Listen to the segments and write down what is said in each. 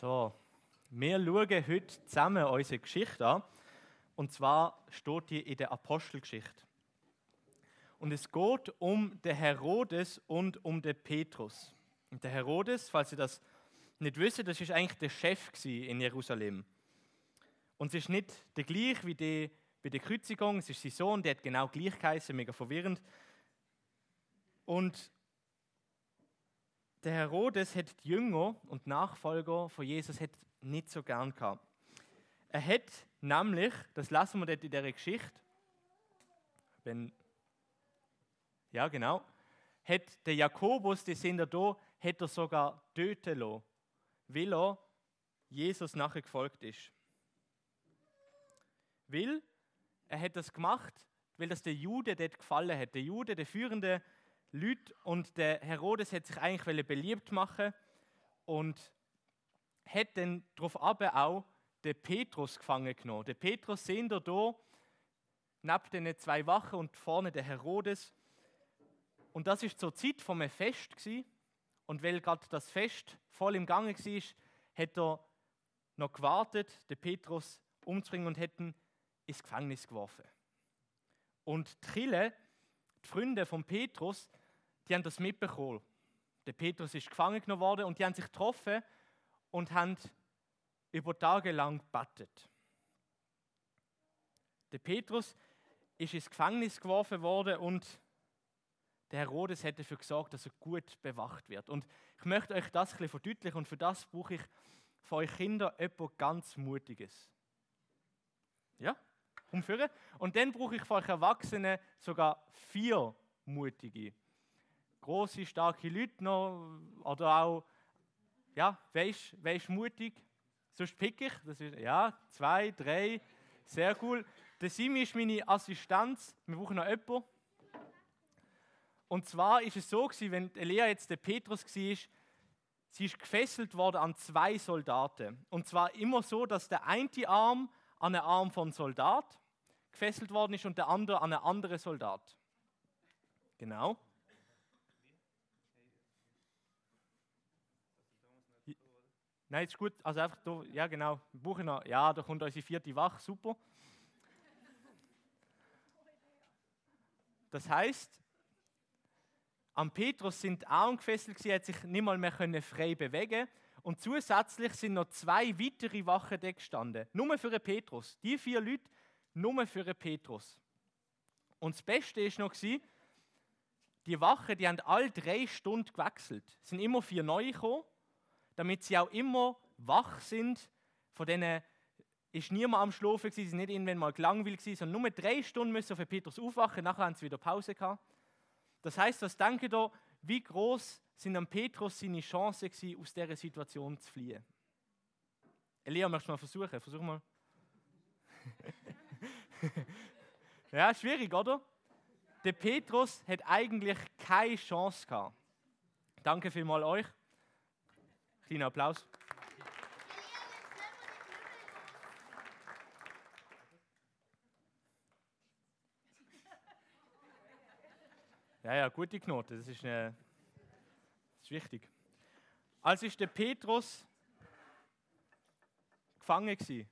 So, wir schauen heute zusammen unsere Geschichte an. Und zwar steht die in der Apostelgeschichte. Und es geht um den Herodes und um den Petrus. Und der Herodes, falls ihr das nicht wisst, das ist eigentlich der Chef in Jerusalem. Und es ist nicht der gleiche wie die, bei der Kreuzigung, es ist sein Sohn, der hat genau gleich geheißen, mega verwirrend. Und der Herodes hat die Jünger und Nachfolger von Jesus nicht so gern gehabt. Er hat nämlich, das lassen wir dort in der Geschichte, wenn, ja genau, hat der Jakobus, die sind da, hat er sogar töten lassen, weil er Jesus nachher gefolgt ist. Weil er hat das gemacht, weil das der Jude dort gefallen hat. Der Jude, der führende Leute und der Herodes hat sich eigentlich beliebt machen und hat dann darauf aber auch den Petrus gefangen genommen. Der Petrus sehen wir hier, neben den zwei Wachen und vorne der Herodes. Und das ist zur Zeit vom Fest gewesen. Und weil gerade das Fest voll im Gange war, hat er noch gewartet, den Petrus umzubringen und hat ihn ins Gefängnis geworfen. Und die Chille, die Freunde von Petrus, die haben das mitbekommen. Der Petrus ist gefangen genommen worden und die haben sich getroffen und haben über Tage lang gebetet. Der Petrus ist ins Gefängnis geworfen worden und der Herodes hat dafür gesorgt, dass er gut bewacht wird. Und ich möchte euch das ein bisschen verdeutlichen und für das brauche ich für euch Kinder etwas ganz Mutiges. Ja? Umführen. Und dann brauche ich für euch Erwachsene sogar vier mutige große, starke Leute noch oder auch, ja, wer ist, mutig? Sonst pick ich. Das ist, ja, zwei, drei, sehr cool. Der Simi ist meine Assistenz. Wir brauchen noch jemanden. Und zwar ist es so gewesen, wenn Elia jetzt der Petrus war, sie ist gefesselt worden an zwei Soldaten. Und zwar immer so, dass der eine Arm an den Arm von Soldat gefesselt worden ist und der andere an einen anderen Soldat. Genau. Nein, ist gut. Also einfach, da, ja genau, noch, ja, da kommt unsere vierte Wache, super. Das heißt, am Petrus sind Arme gefesselt, er hat sich nicht mal mehr frei bewegen und zusätzlich sind noch zwei weitere Wachen da gestanden. Nur für den Petrus. Die vier Leute, nur für den Petrus. Und das Beste ist noch, die Wachen, die haben alle drei Stunden gewechselt. Es sind immer vier neue gekommen damit sie auch immer wach sind. Von denen ist niemand am Schlafen sie sind nicht irgendwann mal gelangweilt sondern nur drei Stunden müssen für Petrus aufwachen, nachher haben sie wieder Pause gehabt. Das heißt, was denke da, wie groß sind am Petrus seine Chancen gewesen, aus dieser Situation zu fliehen? Elia, möchtest du mal versuchen? Versuch mal. ja, schwierig, oder? Der Petrus hat eigentlich keine Chance gehabt. Danke vielmals euch. Kleiner Applaus. Ja, ja, gute Knoten, das ist, äh, das ist wichtig. Als ist der Petrus gefangen war.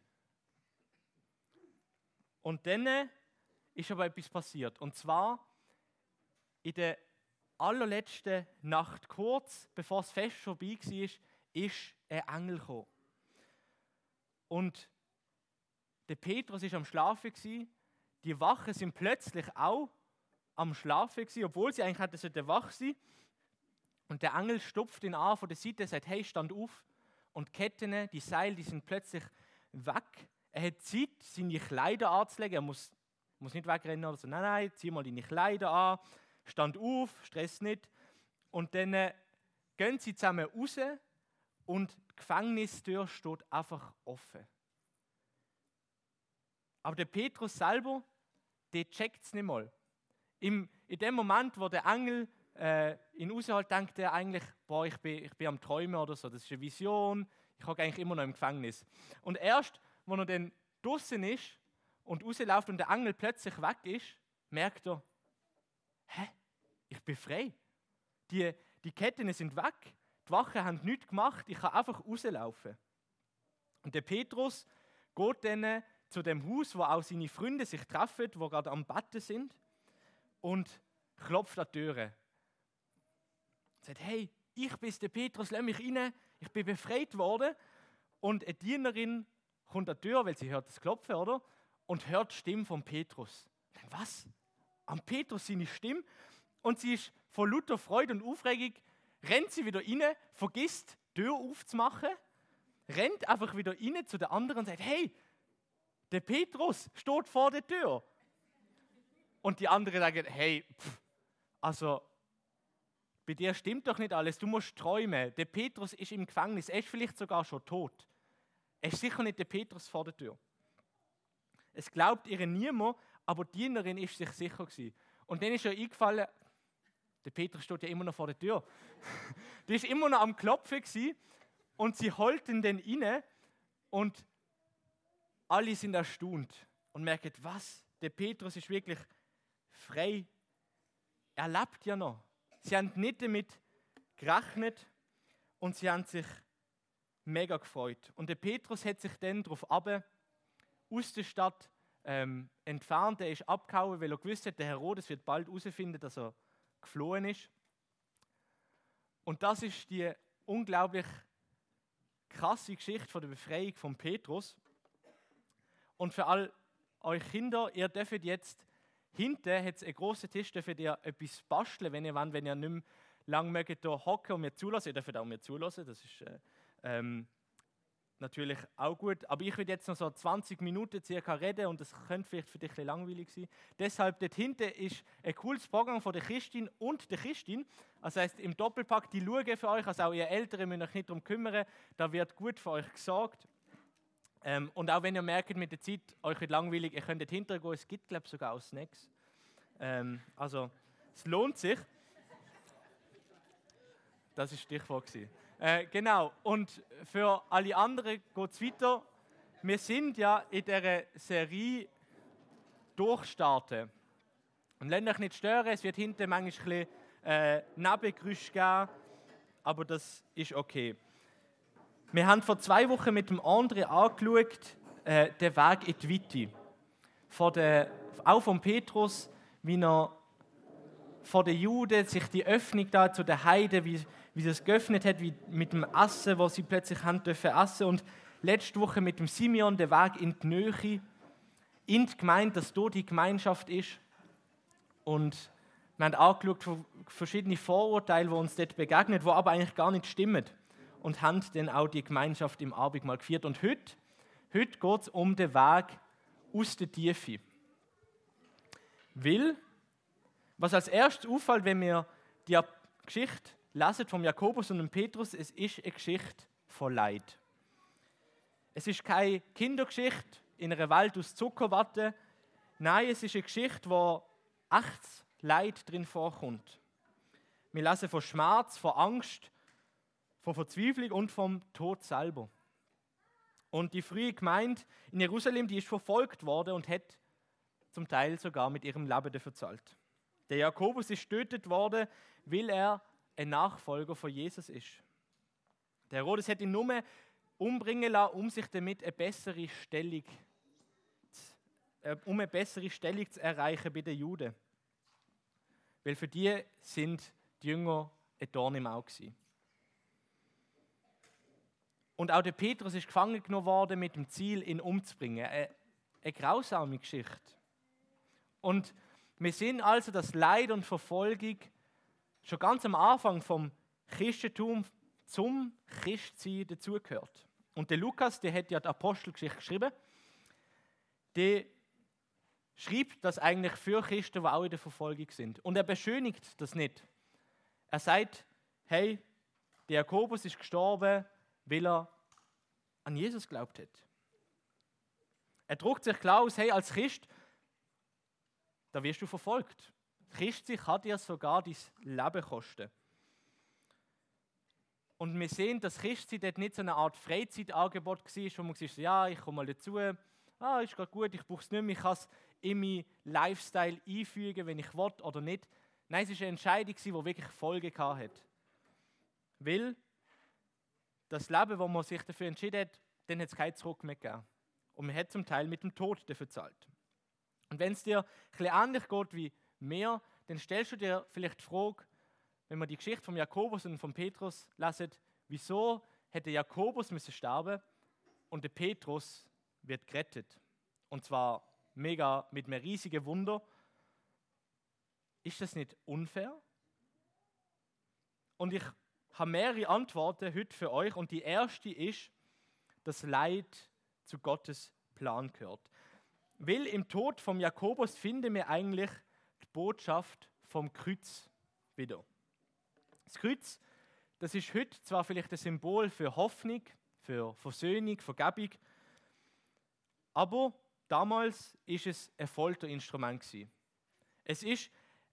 Und dann ist aber etwas passiert. Und zwar in der allerletzten Nacht, kurz bevor das Fest vorbei war, ist ein Engel gekommen. Und der Petrus ist am Schlafen gewesen. Die Wachen sind plötzlich auch am Schlafen gewesen, obwohl sie eigentlich hätten wach sein Und der Engel stupft ihn an von der Seite und sagt, hey, stand auf. Und die Ketten, die Seile, die sind plötzlich weg. Er hat Zeit, seine Kleider anzulegen. Er muss, muss nicht wegrennen oder so. Nein, nein, zieh mal deine Kleider an. Stand auf, stress nicht. Und dann äh, gehen sie zusammen raus und die Gefängnistür steht einfach offen. Aber der Petrus selber, der checkt es nicht mal. Im, in dem Moment, wo der Engel äh, ihn raushält, denkt er eigentlich, boah, ich bin, ich bin am Träumen oder so, das ist eine Vision, ich hocke eigentlich immer noch im Gefängnis. Und erst, wo er dann draußen ist und rausläuft und der Engel plötzlich weg ist, merkt er, hä, ich bin frei. Die, die Ketten sind weg, die Wachen haben nichts gemacht, ich kann einfach rauslaufen. Und der Petrus geht dann zu dem Haus, wo auch seine Freunde sich treffen, wo gerade am Betten sind, und klopft an die Türe. Sagt, hey, ich bin der Petrus, lass mich rein, ich bin befreit worden. Und eine Dienerin kommt an die Tür, weil sie hört das Klopfen, oder? Und hört die Stimme von Petrus. Was? Am Petrus seine Stimme? Und sie ist voll lauter Freude und Aufregung, rennt sie wieder rein, vergisst, die Tür aufzumachen, rennt einfach wieder rein zu der anderen und sagt, hey, der Petrus steht vor der Tür. Und die andere sagen, hey, pff, also bei dir stimmt doch nicht alles, du musst träumen. Der Petrus ist im Gefängnis, er ist vielleicht sogar schon tot. Er ist sicher nicht der Petrus vor der Tür. Es glaubt ihr niemand, aber die Dienerin ist sich sicher gewesen. Und dann ist ihr eingefallen, der Petrus steht ja immer noch vor der Tür. die ist immer noch am Klopfen gewesen und sie holten den inne und alle sind erstaunt und merken, was? Der Petrus ist wirklich frei. Er lebt ja noch. Sie haben nicht damit gerechnet und sie haben sich mega gefreut. Und der Petrus hat sich dann darauf ab, aus der Stadt ähm, entfernt. Er ist abgehauen, weil er gewusst hat, der Herodes wird bald herausfinden, dass er geflohen ist. Und das ist die unglaublich krasse Geschichte von der Befreiung von Petrus. Und für all euch Kinder, ihr dürft jetzt hinten hat es einen großen Tisch, dürft ihr etwas basteln, wenn ihr wollt, wenn ihr nicht mehr lange mögt hier hocken und mir zulassen. Ihr dürft auch mir zulassen, das ist äh, ähm, natürlich auch gut. Aber ich will jetzt noch so 20 Minuten circa reden und das könnte vielleicht für dich ein langweilig sein. Deshalb, dort hinten ist ein cooles Programm von der Christin und der Christin. Das heißt, im Doppelpack, die schauen für euch, also auch ihr Eltern müsst euch nicht darum kümmern, da wird gut für euch gesorgt. Ähm, und auch wenn ihr merkt mit der Zeit, euch wird langweilig, ihr könnt hinterher gehen, es gibt glaube ich sogar auch Snacks. Ähm, also es lohnt sich. Das ist Stichwort. Äh, genau, und für alle anderen geht es weiter. Wir sind ja in dieser Serie durchstarten. Und lasst euch nicht stören, es wird hinten manchmal ein bisschen äh, geben, aber das ist okay. Wir haben vor zwei Wochen mit dem André angeschaut, äh, den Weg in die Weite. Von der, auch von Petrus, wie er vor den Juden sich die Öffnung da zu den Heiden, wie, wie es geöffnet hat, wie mit dem Essen, wo sie plötzlich haben dürfen essen. Und letzte Woche mit dem Simeon den Weg in die Nähe, in die Gemeinde, dass dort die Gemeinschaft ist. Und wir haben angeschaut verschiedene Vorurteile, die uns dort begegnen, die aber eigentlich gar nicht stimmen und haben dann auch die Gemeinschaft im Abendmahl geführt. Und heute, heute geht es um den Weg aus der Tiefe. Will, was als erstes auffällt, wenn wir die Geschichte lesen vom Jakobus und dem Petrus, es ist eine Geschichte von Leid. Es ist keine Kindergeschichte in einer Welt aus Zuckerwatte. Nein, es ist eine Geschichte, wo echtes Leid drin vorkommt. Wir lesen von Schmerz, von Angst, von Verzweiflung und vom Tod selber. Und die frühe Gemeinde in Jerusalem, die ist verfolgt worden und hat zum Teil sogar mit ihrem Leben dafür zahlt. Der Jakobus ist getötet worden, weil er ein Nachfolger von Jesus ist. Der Herodes hat ihn nur umbringen lassen, um sich damit eine bessere Stellung, äh, um eine bessere Stellung zu erreichen bei den Juden. Weil für die sind die Jünger ein Dorn im Auge gewesen. Und auch der Petrus ist gefangen genommen worden mit dem Ziel, ihn umzubringen. Eine, eine grausame Geschichte. Und wir sehen also, dass Leid und Verfolgung schon ganz am Anfang vom Christentum zum Christsein dazugehört. Und der Lukas, der hat ja die Apostelgeschichte geschrieben, der schreibt das eigentlich für Christen, die auch in der Verfolgung sind. Und er beschönigt das nicht. Er sagt, hey, der Jakobus ist gestorben, weil er an Jesus glaubt hat. Er druckt sich klar aus, hey, als Christ, da wirst du verfolgt. Christ sich hat dir sogar dein Leben kosten. Und wir sehen, dass Christsein dort nicht so eine Art Freizeitangebot war, wo man gesagt ja, ich komme mal dazu, ah, ist gerade gut, ich brauche es nicht mehr, ich kann es in meinen Lifestyle einfügen, wenn ich will oder nicht. Nein, es war eine Entscheidung, die wirklich Folge hatte. Weil das Leben, wo man sich dafür entschieden hat, dann hat es kein Zurück mehr gegeben. Und man hat zum Teil mit dem Tod dafür zahlt. Und wenn es dir ein ähnlich geht wie mir, dann stellst du dir vielleicht die Frage, wenn man die Geschichte von Jakobus und von Petrus lesen, wieso hätte Jakobus müssen sterben und der Petrus wird gerettet. Und zwar mega mit einem riesigen Wunder. Ist das nicht unfair? Und ich habe mehrere Antworten heute für euch. Und die erste ist, dass Leid zu Gottes Plan gehört. Weil im Tod von Jakobus finden wir eigentlich die Botschaft vom Kreuz wieder. Das Kreuz, das ist heute zwar vielleicht ein Symbol für Hoffnung, für Versöhnung, Vergebung, aber damals ist es ein Folterinstrument Es ist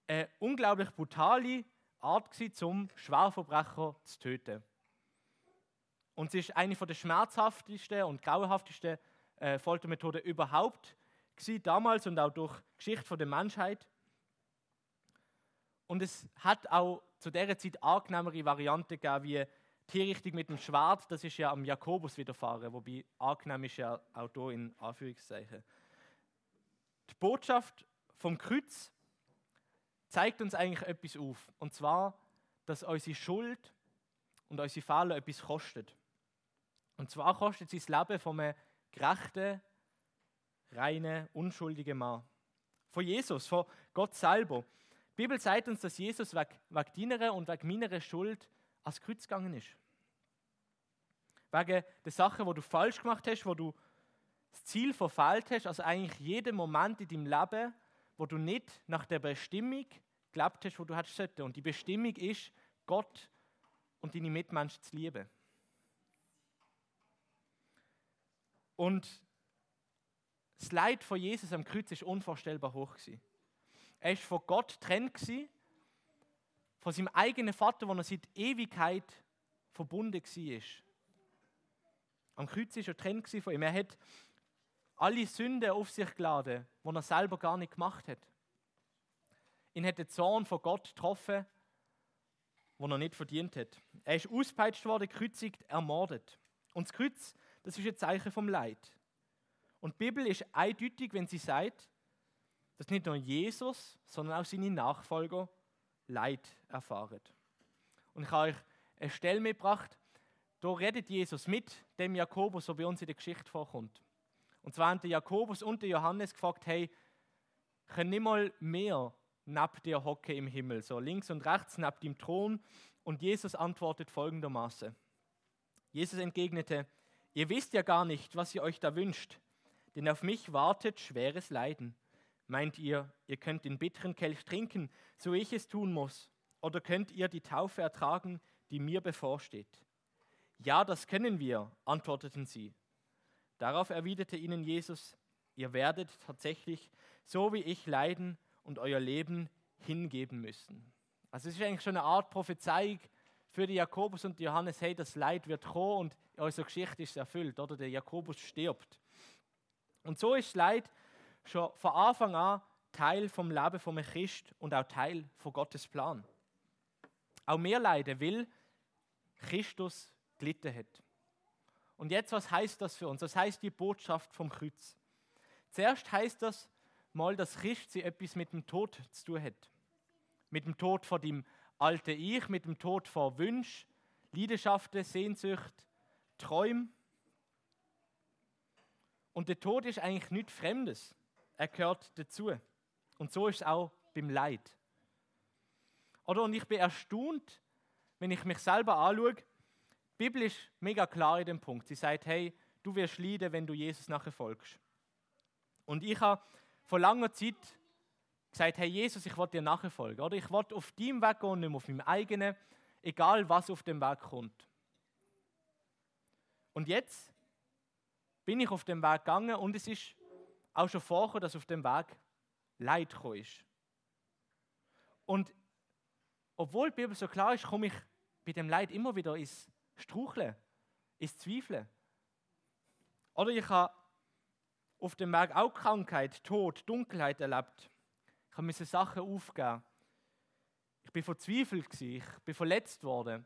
eine unglaublich brutale Art zum Schwerverbrecher zu töten. Und es ist eine der schmerzhaftesten und grauenhaftesten äh, Foltermethoden überhaupt gewesen, damals und auch durch die Geschichte der Menschheit. Und es hat auch zu dieser Zeit angenehmere Varianten gegeben, wie die Richtung mit dem Schwert, das ist ja am Jakobus widerfahren, wobei angenehm ist ja auch hier in Anführungszeichen. Die Botschaft vom Kreuz zeigt uns eigentlich etwas auf. Und zwar, dass unsere Schuld und unsere Fehler etwas kostet. Und zwar kostet sie das Leben von einem gerechten, reinen, unschuldigen Mann. Von Jesus, von Gott selber. Die Bibel sagt uns, dass Jesus wegen, deiner und wegen meiner Schuld ans Kreuz gegangen ist. Wegen der Sachen, wo du falsch gemacht hast, wo du das Ziel verfehlt hast, also eigentlich jeden Moment in deinem Leben, wo du nicht nach der Bestimmung gelebt hast, wo du hast sollte. Und die Bestimmung ist, Gott und deine Mitmenschen zu lieben. Und das Leid von Jesus am Kreuz ist unvorstellbar hoch gewesen. Er ist von Gott getrennt von seinem eigenen Vater, wo er seit Ewigkeit verbunden war. Am Kreuz ist er getrennt von ihm. Er hat alle Sünden auf sich geladen, die er selber gar nicht gemacht hat. Ihn hat der Zorn von Gott getroffen, den er nicht verdient hat. Er ist auspeitscht worden, gekreuzigt, ermordet. Und das Kreuz, das ist ein Zeichen vom Leid. Und die Bibel ist eindeutig, wenn sie sagt, dass nicht nur Jesus, sondern auch seine Nachfolger Leid erfahren. Und ich habe euch eine Stelle mitgebracht, da redet Jesus mit dem Jakobus, der bei uns in der Geschichte vorkommt. Und zwar haben der Jakobus und der Johannes gefragt, hey, können nicht mal mehr neben dir hocken im Himmel, so links und rechts neben dem Thron? Und Jesus antwortet folgendermaßen. Jesus entgegnete, ihr wisst ja gar nicht, was ihr euch da wünscht, denn auf mich wartet schweres Leiden. Meint ihr, ihr könnt den bitteren Kelch trinken, so ich es tun muss? Oder könnt ihr die Taufe ertragen, die mir bevorsteht? Ja, das können wir, antworteten sie. Darauf erwiderte ihnen Jesus, ihr werdet tatsächlich so wie ich leiden und euer Leben hingeben müssen. Also es ist eigentlich schon eine Art Prophezeiung für die Jakobus und die Johannes, hey, das Leid wird kommen und unsere Geschichte ist erfüllt, oder der Jakobus stirbt. Und so ist Leid schon von Anfang an Teil vom Leben von einem Christ und auch Teil von Gottes Plan. Auch mehr leiden will Christus gelitten hat. Und jetzt, was heißt das für uns? Das heißt die Botschaft vom Kreuz. Zuerst heißt das mal, dass Christus etwas mit dem Tod zu tun hat. Mit dem Tod von dem alten Ich, mit dem Tod von Wünschen, Leidenschaften, Sehnsucht, Träumen. Und der Tod ist eigentlich nichts Fremdes. Er gehört dazu. Und so ist es auch beim Leid. Oder und ich bin erstaunt, wenn ich mich selber anschaue, die Bibel ist mega klar in dem Punkt. Sie sagt, hey, du wirst leiden, wenn du Jesus nachher folgst. Und ich habe vor langer Zeit gesagt, hey Jesus, ich will dir nachfolgen. Oder ich will auf deinem Weg gehen, nicht mehr auf meinem eigenen, egal was auf dem Weg kommt. Und jetzt bin ich auf dem Weg gegangen und es ist auch schon vorher, dass auf dem Weg Leid gekommen ist. Und obwohl die Bibel so klar ist, komme ich bei dem Leid immer wieder ins Straucheln, ins Zweifeln. Oder ich habe auf dem Weg auch Krankheit, Tod, Dunkelheit erlebt. Ich habe diese Sachen aufgeben. Ich bin verzweifelt, ich bin verletzt worden.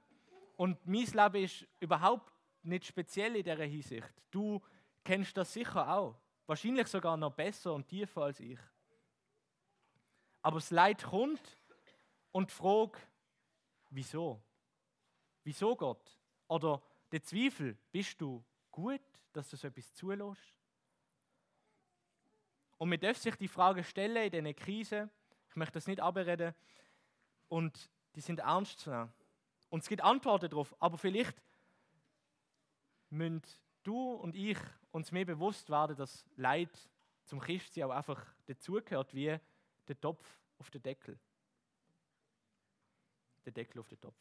Und mein Leben ist überhaupt nicht speziell in dieser Hinsicht. Du kennst das sicher auch. Wahrscheinlich sogar noch besser und tiefer als ich. Aber das Leid kommt und fragt, wieso? Wieso Gott? Oder der Zweifel, bist du gut, dass du so etwas zulässt? Und man darf sich die Frage stellen in diesen Krisen. Ich möchte das nicht abreden. Und die sind ernst zu nehmen. Und es gibt Antworten darauf. Aber vielleicht müssen du und ich uns mehr bewusst werden, dass Leid zum Christsein auch einfach dazugehört, wie der Topf auf den Deckel. Der Deckel auf den Topf.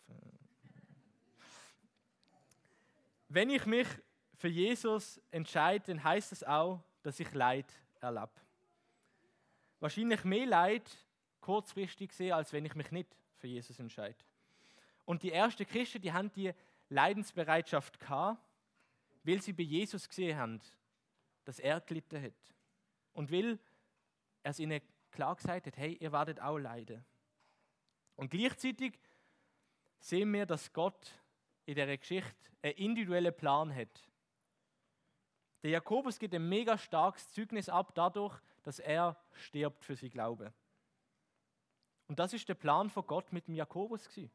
Wenn ich mich für Jesus entscheide, dann heißt es auch, dass ich Leid erlebe. Wahrscheinlich mehr Leid kurzfristig sehe, als wenn ich mich nicht für Jesus entscheide. Und die ersten Christen, die haben die Leidensbereitschaft gehabt, weil sie bei Jesus gesehen haben, dass er gelitten hat. Und weil er es ihnen klar gesagt hat, hey, ihr werdet auch leiden. Und gleichzeitig sehen wir, dass Gott in der Geschichte einen individuellen Plan hat. Der Jakobus gibt ein mega starkes Zeugnis ab dadurch, dass er stirbt für sie Glaube. Und das ist der Plan von Gott mit dem Jakobus gewesen.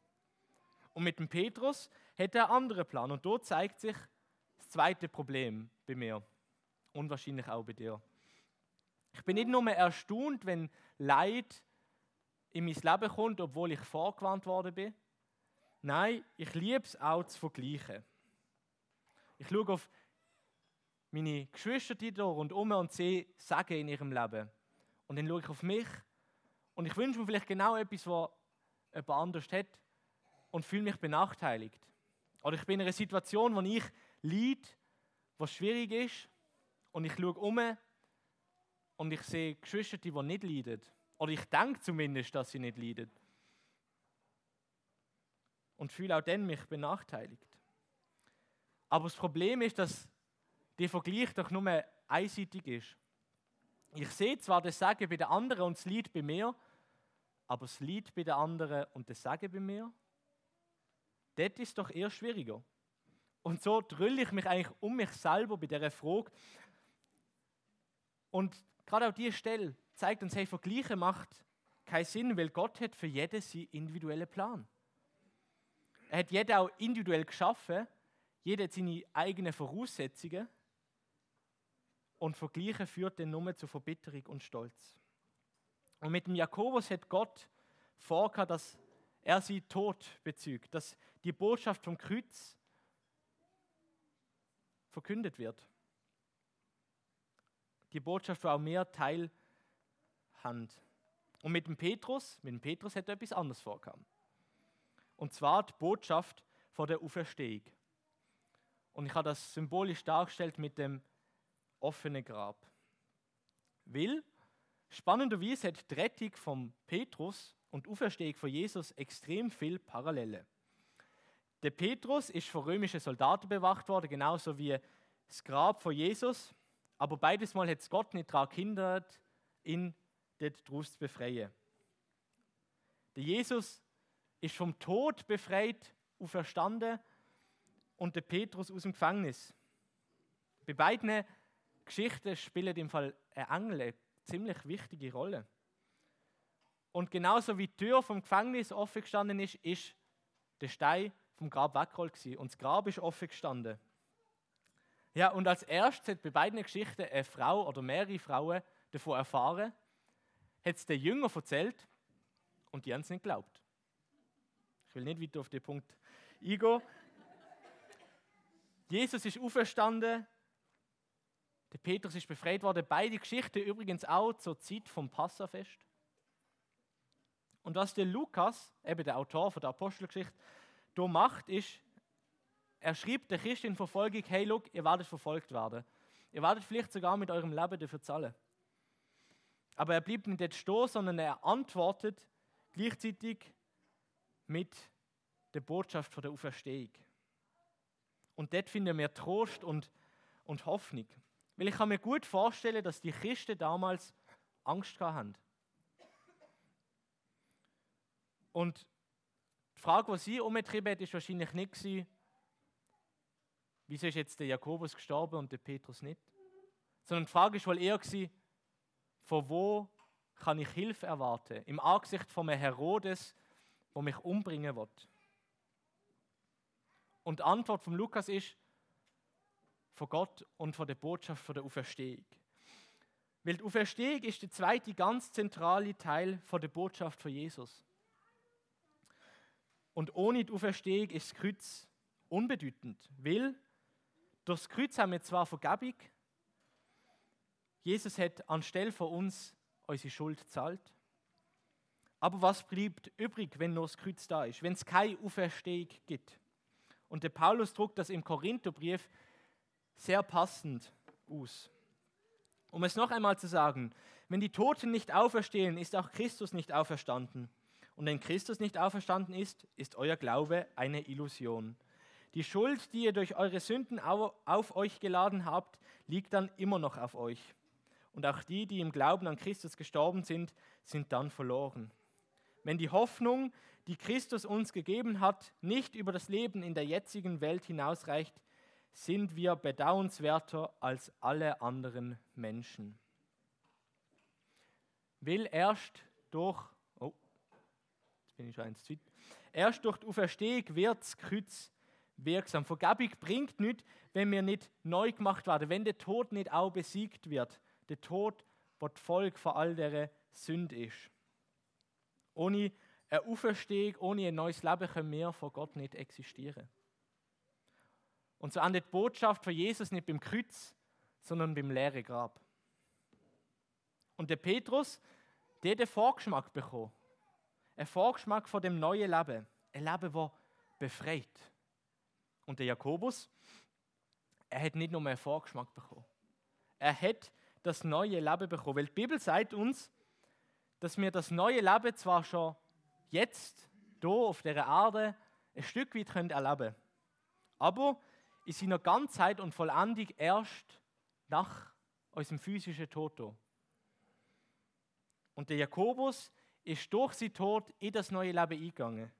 Und mit dem Petrus hat er einen anderen Plan. Und dort zeigt sich das zweite Problem bei mir und wahrscheinlich auch bei dir. Ich bin nicht nur erstaunt, wenn Leid in mein Leben kommt, obwohl ich vorgewarnt worden bin. Nein, ich liebe es auch zu vergleichen. Ich schaue auf meine Geschwister da rundherum und sehe Sagen in ihrem Leben. Und dann schaue ich auf mich und ich wünsche mir vielleicht genau etwas, was jemand anders hat und fühle mich benachteiligt. Oder ich bin in einer Situation, wo ich leide, was schwierig ist und ich schaue um und ich sehe Geschwister, die nicht leiden. Oder ich denke zumindest, dass sie nicht leiden. Und fühle auch dann mich benachteiligt. Aber das Problem ist, dass der Vergleich doch nur einseitig ist. Ich sehe zwar das Sagen bei den anderen und das Lied bei mir, aber das Lied bei den anderen und das Sagen bei mir, das ist doch eher schwieriger. Und so drülle ich mich eigentlich um mich selber bei dieser Frage. Und gerade auch diese Stelle zeigt uns, hey, Vergleiche macht keinen Sinn, weil Gott hat für jeden seinen individuellen Plan. Er hat jeden auch individuell geschaffen, jeder hat seine eigenen Voraussetzungen und Vergleichen führt dann nur zu Verbitterung und Stolz. Und mit dem Jakobus hat Gott vorgehabt, dass er sie tot bezügt, dass die Botschaft vom Kreuz verkündet wird. Die Botschaft, wo auch mehr Teil haben. Und mit dem Petrus, mit dem Petrus er etwas anderes vorgehabt. Und zwar die Botschaft von der Auferstehung. Und ich habe das symbolisch dargestellt mit dem offene Grab. Weil, spannenderweise hat die Rettung von Petrus und die Auferstehung von Jesus extrem viel Parallele. Der Petrus ist von römischen Soldaten bewacht worden, genauso wie das Grab von Jesus. Aber beides Mal hat es Gott nicht daran gehindert, ihn dort daraus zu befreien. Der Jesus ist vom Tod befreit, auferstanden und der Petrus aus dem Gefängnis. Bei beiden Geschichten spielen im Fall ein Engel eine ziemlich wichtige Rolle. Und genauso wie die Tür vom Gefängnis offen gestanden ist, ist der Stein vom Grab weggerollt und das Grab ist offen gestanden. Ja, und als erstes hat bei beiden Geschichten eine Frau oder mehrere Frauen davon erfahren, hat es den Jünger erzählt und die haben es nicht geglaubt. Ich will nicht weiter auf den Punkt eingehen. Jesus ist auferstanden, der Petrus ist befreit worden. Beide Geschichten übrigens auch zur Zeit vom Passafest. Und was der Lukas, eben der Autor von der Apostelgeschichte, da macht, ist, er schreibt der Christen in Verfolgung, hey, look, ihr werdet verfolgt werden. Ihr werdet vielleicht sogar mit eurem Leben dafür zahlen. Aber er bleibt nicht jetzt stehen, sondern er antwortet gleichzeitig mit der Botschaft von der Auferstehung. Und dort finden wir Trost und, und Hoffnung. Weil ich kann mir gut vorstellen, dass die Christen damals Angst hatten. Und Frage, die sie umgetrieben hat, ist wahrscheinlich nicht wieso ist jetzt der Jakobus gestorben und der Petrus nicht? Sondern die Frage ist wohl eher von wo kann ich Hilfe erwarten? Im Angesicht von einem Herodes, der mich umbringen wird. Und die Antwort von Lukas ist von Gott und von der Botschaft von der Auferstehung. Weil die Auferstehung ist der zweite ganz zentrale Teil von der Botschaft von Jesus. Und ohne die Auferstehung ist das Kreuz unbedeutend, weil durch das Kreuz haben wir zwar Vergebung, Jesus hat anstelle von uns unsere Schuld zahlt. Aber was bleibt übrig, wenn nur das Kreuz da ist, wenn es keine Auferstehung gibt? Und der Paulus druckt das im Korintherbrief sehr passend aus. Um es noch einmal zu sagen, wenn die Toten nicht auferstehen, ist auch Christus nicht auferstanden. Und wenn Christus nicht auferstanden ist, ist euer Glaube eine Illusion. Die Schuld, die ihr durch eure Sünden auf euch geladen habt, liegt dann immer noch auf euch und auch die, die im Glauben an Christus gestorben sind, sind dann verloren. Wenn die Hoffnung, die Christus uns gegeben hat, nicht über das Leben in der jetzigen Welt hinausreicht, sind wir bedauernswerter als alle anderen Menschen. Will erst durch, bin ich schon eins zu erst durch die Auferstehung wird das Kreuz wirksam. Vergebung bringt nichts, wenn wir nicht neu gemacht werden, wenn der Tod nicht auch besiegt wird der Tod, was die Folge von all dieser Sünde ist. Ohne eine Auferstehung, ohne ein neues Leben können wir vor Gott nicht existieren. Und so endet die Botschaft von Jesus nicht beim Kreuz, sondern beim leeren Grab. Und der Petrus, der hat den Vorgeschmack bekommen. Ein Vorgeschmack von dem neuen Leben. Ein Leben, das befreit. Und der Jakobus, er hat nicht nur einen Vorgeschmack bekommen. Er hat das neue Leben bekommen. Weil die Bibel sagt uns, dass wir das neue Leben zwar schon jetzt, hier auf der Erde, ein Stück weit erleben können, aber in seiner Ganzheit und Vollendung erst nach unserem physischen Tod. Und der Jakobus ist durch sein Tod in das neue Leben eingegangen.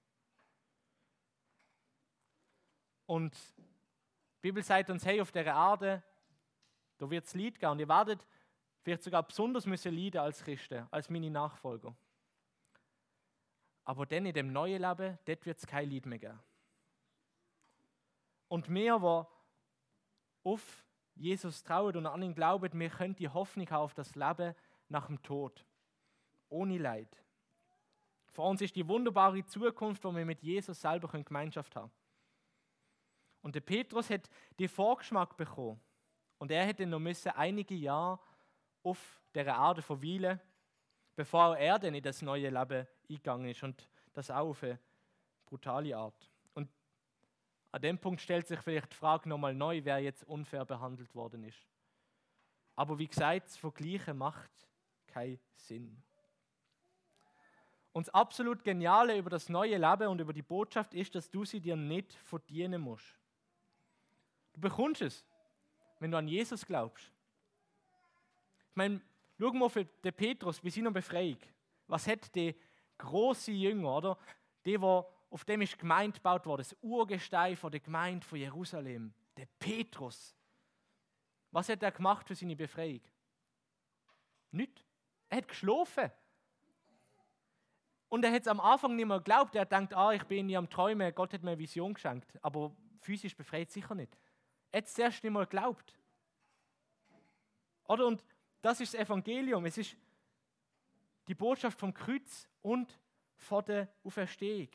Und die Bibel sagt uns, hey, auf der Erde, da wird es Lied geben. Und ihr werdet vielleicht sogar besonders müssen leiden als Christen, als meine Nachfolger. Aber dann in dem neuen Leben, dort wird es kein Lied mehr geben. Und wir, die auf Jesus trauen und an ihn glauben, wir können die Hoffnung haben auf das Leben nach dem Tod. Ohne Leid. Vor uns ist die wunderbare Zukunft, wo wir mit Jesus selber Gemeinschaft haben Und der Petrus hat den Vorgeschmack bekommen. Und er hätte noch müssen einige Jahre auf der Erde verweilen, bevor er dann in das neue Leben eingegangen ist und das auch auf eine brutale Art. Und an dem Punkt stellt sich vielleicht die Frage nochmal neu, wer jetzt unfair behandelt worden ist. Aber wie gesagt, das Vergleichen macht keinen Sinn. Und das absolut Geniale über das neue Leben und über die Botschaft ist, dass du sie dir nicht verdienen musst. Du bekommst es, wenn du an Jesus glaubst. Ich meine, schauen wir auf den Petrus bei seiner Befreiung. Was hat der große Jünger, oder? Der, wo, auf dem ist Gemeinde gebaut worden, das Urgestein von der Gemeinde von Jerusalem, der Petrus. Was hat er gemacht für seine Befreiung? Nicht. Er hat geschlafen. Und er hat es am Anfang nicht mehr geglaubt. Er denkt, ah, ich bin ja am Träumen, Gott hat mir eine Vision geschenkt. Aber physisch befreit sicher nicht. Er hat es zuerst nicht mehr geglaubt. Oder? Und das ist das Evangelium. Es ist die Botschaft vom Kreuz und von der Auferstehung.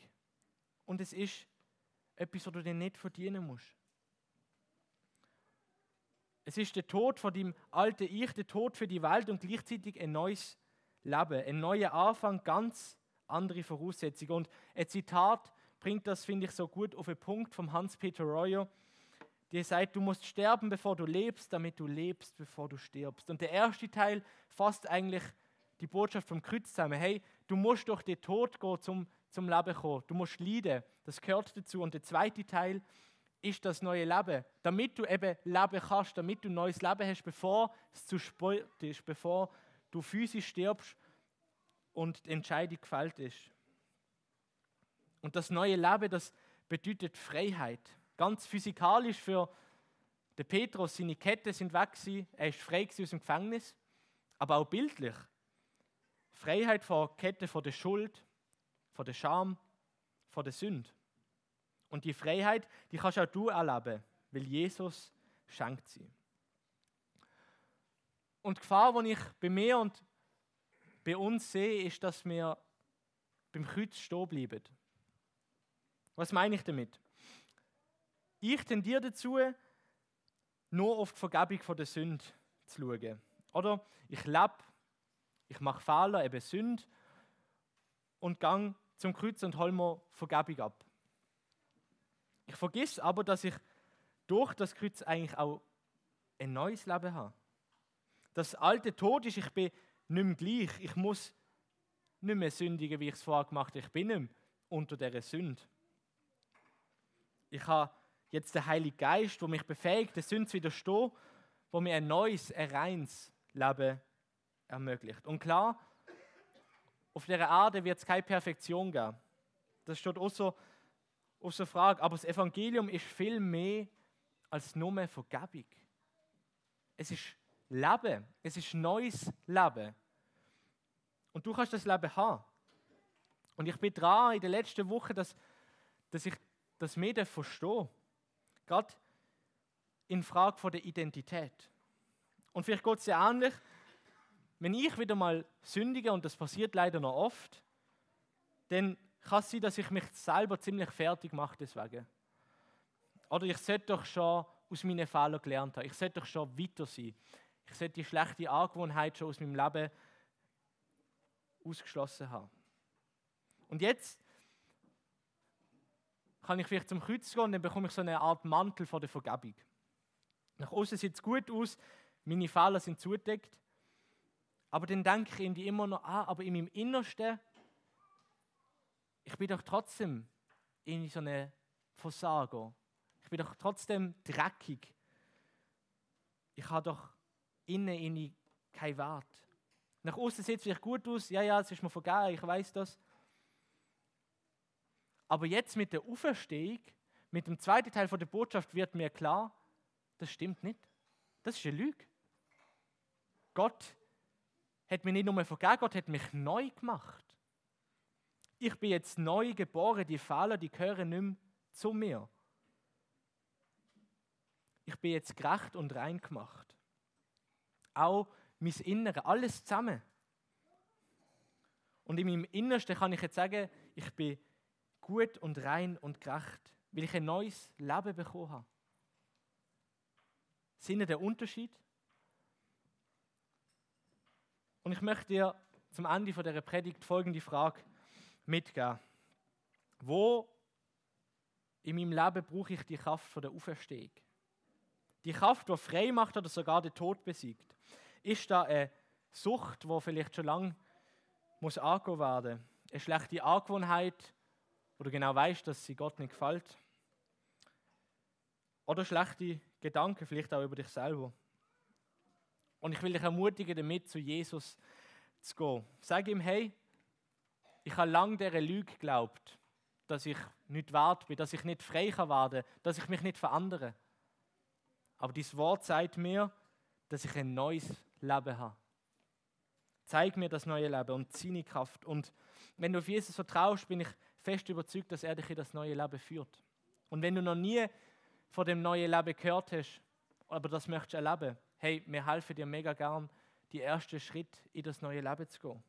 Und es ist etwas, was du dir nicht verdienen musst. Es ist der Tod von dem alten Ich, der Tod für die Welt und gleichzeitig ein neues Leben, ein neuer Anfang, ganz andere Voraussetzungen. Und ein Zitat bringt das, finde ich, so gut auf den Punkt vom Hans-Peter Royer die sagt, du musst sterben, bevor du lebst, damit du lebst, bevor du stirbst. Und der erste Teil fasst eigentlich die Botschaft vom Kreuz zusammen. Hey, du musst durch den Tod gehen, zum, zum Leben kommen. Du musst leiden. Das gehört dazu. Und der zweite Teil ist das neue Leben. Damit du eben leben kannst, damit du neues Leben hast, bevor es zu spät ist, bevor du physisch stirbst und die Entscheidung gefällt ist. Und das neue Leben, das bedeutet Freiheit ganz physikalisch für Der Petrus, seine Ketten sind weg gewesen, er ist frei aus dem Gefängnis, aber auch bildlich. Freiheit vor Kette vor der Schuld, vor der Scham, vor der Sünde. Und die Freiheit, die kannst auch du erleben, weil Jesus schenkt sie. Und die Gefahr, die ich bei mir und bei uns sehe, ist, dass wir beim Kreuz stehen bleiben. Was meine ich damit? Ich tendiere dazu, nur auf die Vergebung der Sünde zu schauen. Oder ich lebe, ich mache Fehler, eben Sünde, und gehe zum Kreuz und hole mir Vergebung ab. Ich vergesse aber, dass ich durch das Kreuz eigentlich auch ein neues Leben habe. Das alte Tod ist, ich bin nicht mehr gleich. Ich muss nicht mehr sündigen, wie ich es vorher gemacht habe. Ich bin nicht mehr unter dieser Sünde. Ich habe jetzt den Heiligen Geist, der mich befähigt, der Sünde zu widerstehen, wo mir ein neues, ein reines Leben ermöglicht. Und klar, auf der Erde wird es keine Perfektion geben. Das steht auch so auf so Frage. Aber das Evangelium ist viel mehr als nur Vergebung. Es ist Leben. Es ist neues Leben. Und du kannst das Leben haben. Und ich bin dran in der letzten Woche, dass, dass ich das mehr verstehe. Gerade in Frage von der Identität. Und vielleicht geht es ja ähnlich, wenn ich wieder mal sündige, und das passiert leider noch oft, dann kann es sein, dass ich mich selber ziemlich fertig mache deswegen. Oder ich sollte doch schon aus meinen Fehlern gelernt haben. Ich sollte doch schon weiter sein. Ich sollte die schlechte Angewohnheit schon aus meinem Leben ausgeschlossen haben. Und jetzt kann ich vielleicht zum Kreuz gehen und dann bekomme ich so eine Art Mantel vor der Vergebung. Nach außen sieht es gut aus, meine Fehler sind zugedeckt, aber dann denke ich irgendwie immer noch, ah, aber in meinem Innersten, ich bin doch trotzdem irgendwie so ein Versager. Ich bin doch trotzdem dreckig. Ich habe doch innen in keinen Wert. Nach außen sieht es vielleicht gut aus, ja, ja, es ist mir vergeben, ich weiß das. Aber jetzt mit der Auferstehung, mit dem zweiten Teil der Botschaft wird mir klar, das stimmt nicht. Das ist eine Lüge. Gott hat mich nicht nur vergeben, Gott hat mich neu gemacht. Ich bin jetzt neu geboren, die Fehler, die gehören nicht mehr zu mir. Ich bin jetzt gerecht und rein gemacht auch mein Innere, alles zusammen. Und in meinem Innersten kann ich jetzt sagen, ich bin gut und rein und gerecht, weil ich ein neues Leben bekommen habe. Sinne der Unterschied? Und ich möchte dir zum Ende von der Predigt folgende Frage mitgeben. Wo in meinem Leben brauche ich die Kraft von der Auferstehung? Die Kraft, die frei macht oder sogar den Tod besiegt. Ist da eine Sucht, die vielleicht schon lange muss angehen werden? Eine schlechte Angewohnheit, wo du genau weißt, dass sie Gott nicht gefällt? Oder schlechte Gedanken, vielleicht auch über dich selber? Und ich will dich ermutigen, damit zu Jesus zu gehen. Sag ihm, hey, ich habe lange dieser Lüge geglaubt, dass ich nicht wert bin, dass ich nicht frei kann werden, dass ich mich nicht verändere. Aber dieses Wort sagt mir, dass ich ein neues Leben habe. Zeig mir das neue Leben und seine Kraft. Und wenn du auf Jesus vertraust, bin ich fest überzeugt, dass er dich in das neue Leben führt. Und wenn du noch nie von dem neuen Leben gehört hast, aber das möchtest erleben, hey, wir helfen dir mega gern, die ersten Schritt in das neue Leben zu gehen.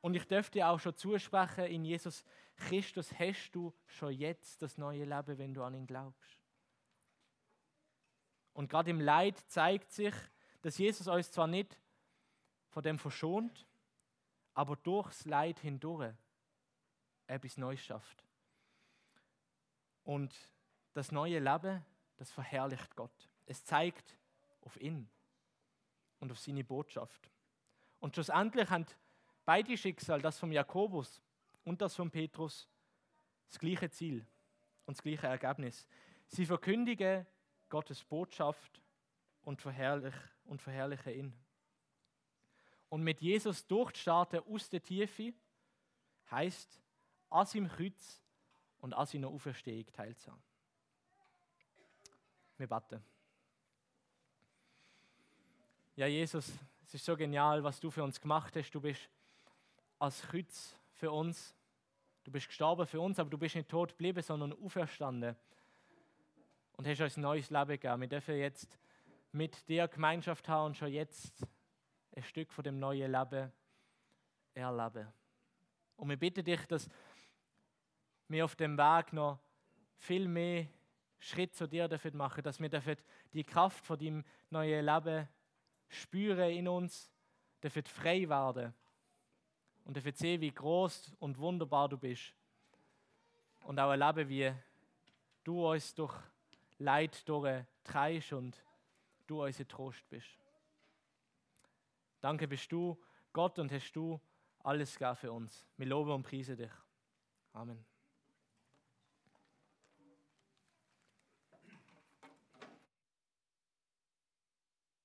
Und ich dürfte dir auch schon zusprechen, in Jesus Christus hast du schon jetzt das neue Leben, wenn du an ihn glaubst. Und gerade im Leid zeigt sich, dass Jesus uns zwar nicht von dem verschont, aber durchs Leid hindurch etwas Neues schafft. Und das neue Leben, das verherrlicht Gott. Es zeigt auf ihn und auf seine Botschaft. Und schlussendlich haben beide Schicksal, das vom Jakobus und das von Petrus, das gleiche Ziel und das gleiche Ergebnis. Sie verkündigen Gottes Botschaft und, verherrlich, und verherrliche ihn. Und mit Jesus durchstarten aus der Tiefe heißt, an seinem Kreuz und an seiner Auferstehung teilzuhaben. Wir beten. Ja, Jesus, es ist so genial, was du für uns gemacht hast. Du bist als Kreuz für uns. Du bist gestorben für uns, aber du bist nicht tot geblieben, sondern auferstanden. Und hast ein neues Leben gegeben. Wir dürfen jetzt mit dir Gemeinschaft haben und schon jetzt ein Stück von dem neuen Leben erleben. Und wir bitten dich, dass wir auf dem Weg noch viel mehr Schritt zu dir dürfen machen, dass wir dürfen die Kraft von deinem neuen Leben spüren in uns, dürfen frei werden und dürfen sehen, wie groß und wunderbar du bist und auch erleben, wie du uns durch Leid durchtreibst und du unser Trost bist. Danke bist du Gott und hast du alles gegeben für uns. Wir loben und preisen dich. Amen.